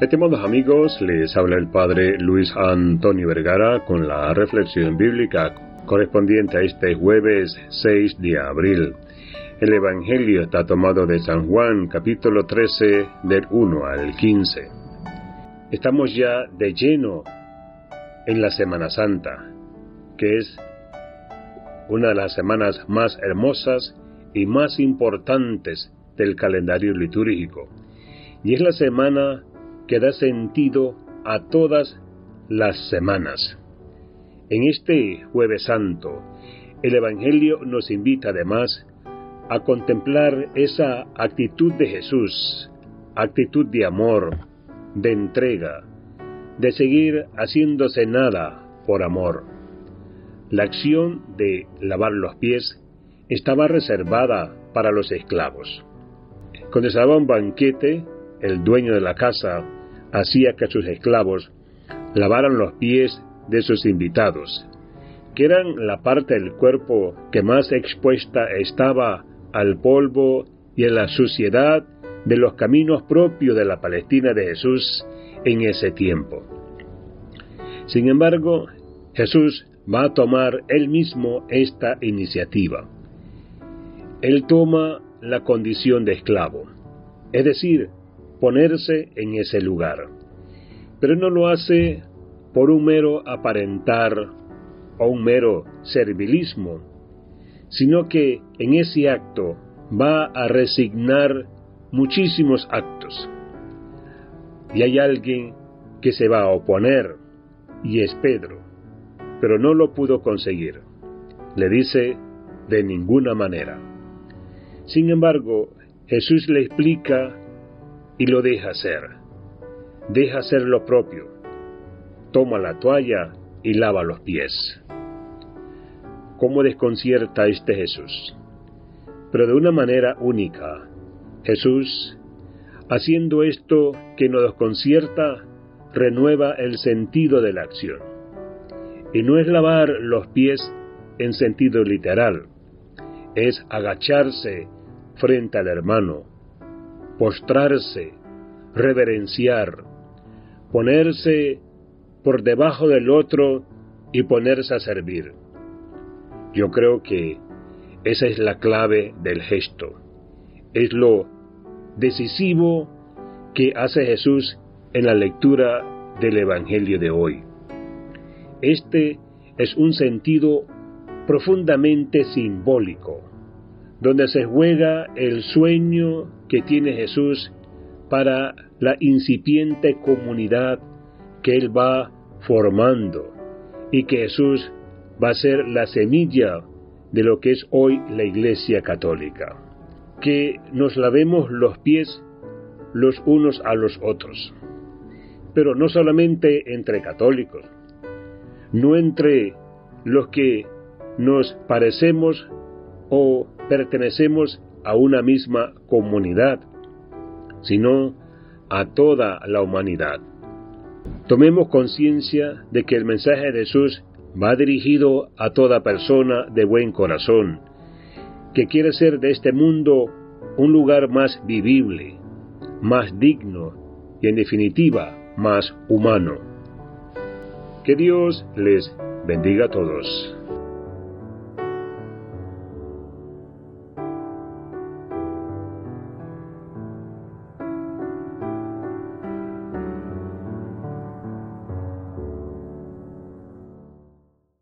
Estimados amigos, les habla el Padre Luis Antonio Vergara con la reflexión bíblica correspondiente a este jueves 6 de abril. El Evangelio está tomado de San Juan, capítulo 13, del 1 al 15. Estamos ya de lleno en la Semana Santa, que es una de las semanas más hermosas y más importantes del calendario litúrgico. Y es la semana que da sentido a todas las semanas. En este jueves santo, el Evangelio nos invita además a contemplar esa actitud de Jesús, actitud de amor, de entrega, de seguir haciéndose nada por amor. La acción de lavar los pies estaba reservada para los esclavos. Cuando estaba un banquete, el dueño de la casa hacía que sus esclavos lavaran los pies de sus invitados, que eran la parte del cuerpo que más expuesta estaba al polvo y a la suciedad de los caminos propios de la Palestina de Jesús en ese tiempo. Sin embargo, Jesús va a tomar él mismo esta iniciativa. Él toma la condición de esclavo, es decir, ponerse en ese lugar. Pero no lo hace por un mero aparentar o un mero servilismo, sino que en ese acto va a resignar muchísimos actos. Y hay alguien que se va a oponer, y es Pedro, pero no lo pudo conseguir. Le dice, de ninguna manera. Sin embargo, Jesús le explica y lo deja hacer. Deja hacer lo propio. Toma la toalla y lava los pies. ¿Cómo desconcierta este Jesús? Pero de una manera única. Jesús, haciendo esto que nos desconcierta, renueva el sentido de la acción. Y no es lavar los pies en sentido literal, es agacharse frente al hermano, postrarse, reverenciar, ponerse por debajo del otro y ponerse a servir. Yo creo que esa es la clave del gesto. Es lo decisivo que hace Jesús en la lectura del Evangelio de hoy. Este es un sentido profundamente simbólico donde se juega el sueño que tiene Jesús para la incipiente comunidad que Él va formando y que Jesús va a ser la semilla de lo que es hoy la Iglesia Católica. Que nos lavemos los pies los unos a los otros, pero no solamente entre católicos, no entre los que nos parecemos o pertenecemos a una misma comunidad, sino a toda la humanidad. Tomemos conciencia de que el mensaje de Jesús va dirigido a toda persona de buen corazón, que quiere ser de este mundo un lugar más vivible, más digno y en definitiva más humano. Que Dios les bendiga a todos.